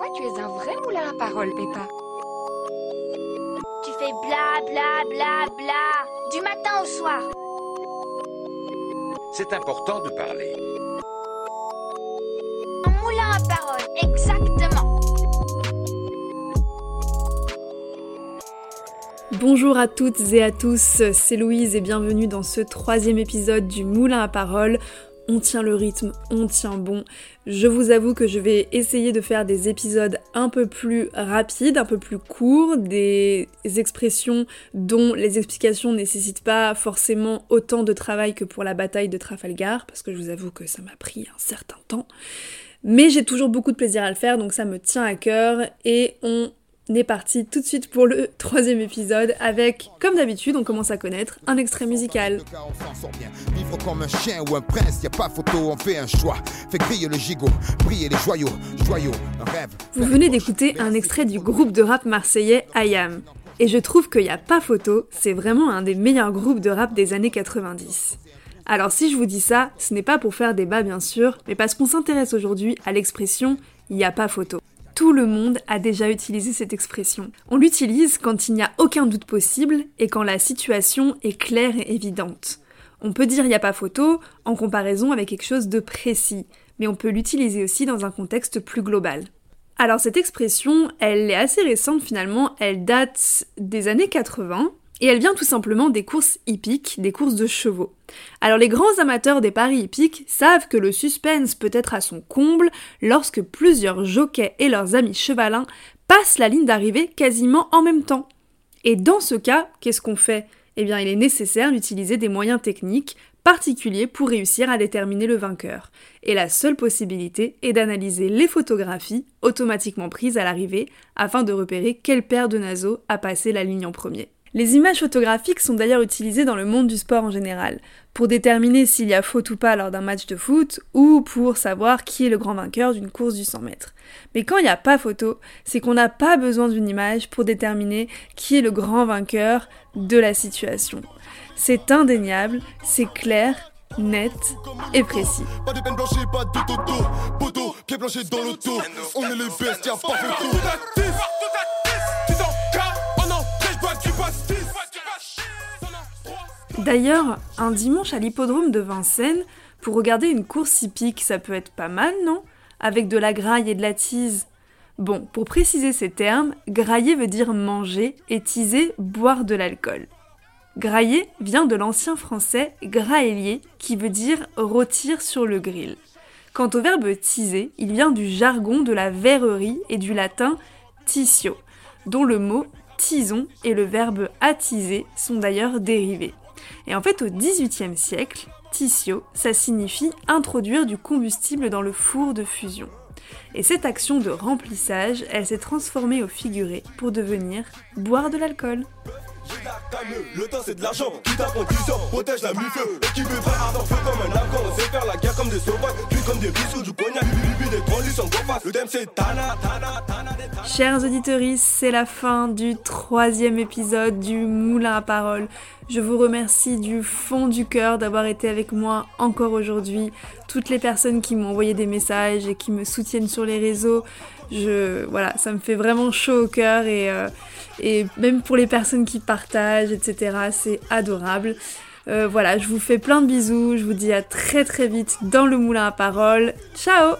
fois, tu es un vrai moulin à parole, Peppa. Tu fais bla bla bla bla du matin au soir. C'est important de parler. Un moulin à parole, exactement. Bonjour à toutes et à tous, c'est Louise et bienvenue dans ce troisième épisode du Moulin à Parole. On tient le rythme, on tient bon. Je vous avoue que je vais essayer de faire des épisodes un peu plus rapides, un peu plus courts, des expressions dont les explications nécessitent pas forcément autant de travail que pour la bataille de Trafalgar, parce que je vous avoue que ça m'a pris un certain temps. Mais j'ai toujours beaucoup de plaisir à le faire, donc ça me tient à cœur et on est parti tout de suite pour le troisième épisode avec, comme d'habitude, on commence à connaître un extrait musical. Vivre comme un chien ou un prince, y a pas photo, on fait un choix. Fait crier le gigot, briller les joyaux, joyaux, un rêve. Vous venez d'écouter un extrait du groupe de rap marseillais IAM. Et je trouve qu'il n'y a pas photo, c'est vraiment un des meilleurs groupes de rap des années 90. Alors si je vous dis ça, ce n'est pas pour faire débat bien sûr, mais parce qu'on s'intéresse aujourd'hui à l'expression il n'y a pas photo. Tout le monde a déjà utilisé cette expression. On l'utilise quand il n'y a aucun doute possible et quand la situation est claire et évidente. On peut dire il n'y a pas photo en comparaison avec quelque chose de précis, mais on peut l'utiliser aussi dans un contexte plus global. Alors cette expression, elle est assez récente finalement, elle date des années 80 et elle vient tout simplement des courses hippiques, des courses de chevaux. Alors les grands amateurs des paris hippiques savent que le suspense peut être à son comble lorsque plusieurs jockeys et leurs amis chevalins passent la ligne d'arrivée quasiment en même temps. Et dans ce cas, qu'est-ce qu'on fait? Eh bien il est nécessaire d'utiliser des moyens techniques particuliers pour réussir à déterminer le vainqueur. Et la seule possibilité est d'analyser les photographies automatiquement prises à l'arrivée afin de repérer quelle paire de naseaux a passé la ligne en premier. Les images photographiques sont d'ailleurs utilisées dans le monde du sport en général, pour déterminer s'il y a faute ou pas lors d'un match de foot, ou pour savoir qui est le grand vainqueur d'une course du 100 mètres. Mais quand il n'y a pas photo, c'est qu'on n'a pas besoin d'une image pour déterminer qui est le grand vainqueur de la situation. C'est indéniable, c'est clair, net et précis. Pas de peine pas de poteau, pied blanchi dans. On est les. D'ailleurs, un dimanche à l'hippodrome de Vincennes, pour regarder une course hippique, ça peut être pas mal, non? Avec de la graille et de la tease. Bon, pour préciser ces termes, grailler veut dire manger et teaser boire de l'alcool. Grailler vient de l'ancien français graélier qui veut dire rôtir sur le grill. Quant au verbe teaser, il vient du jargon de la verrerie et du latin tissio, dont le mot tison et le verbe attiser sont d'ailleurs dérivés. Et en fait, au XVIIIe siècle, tissio, ça signifie introduire du combustible dans le four de fusion. Et cette action de remplissage, elle s'est transformée au figuré pour devenir boire de l'alcool. Le temps c'est la. Chers auditeurs, c'est la fin du troisième épisode du Moulin à Parole. Je vous remercie du fond du cœur d'avoir été avec moi encore aujourd'hui. Toutes les personnes qui m'ont envoyé des messages et qui me soutiennent sur les réseaux, je, voilà, ça me fait vraiment chaud au cœur et, euh, et même pour les personnes qui partagent, etc., c'est adorable. Euh, voilà, je vous fais plein de bisous, je vous dis à très très vite dans le moulin à parole. Ciao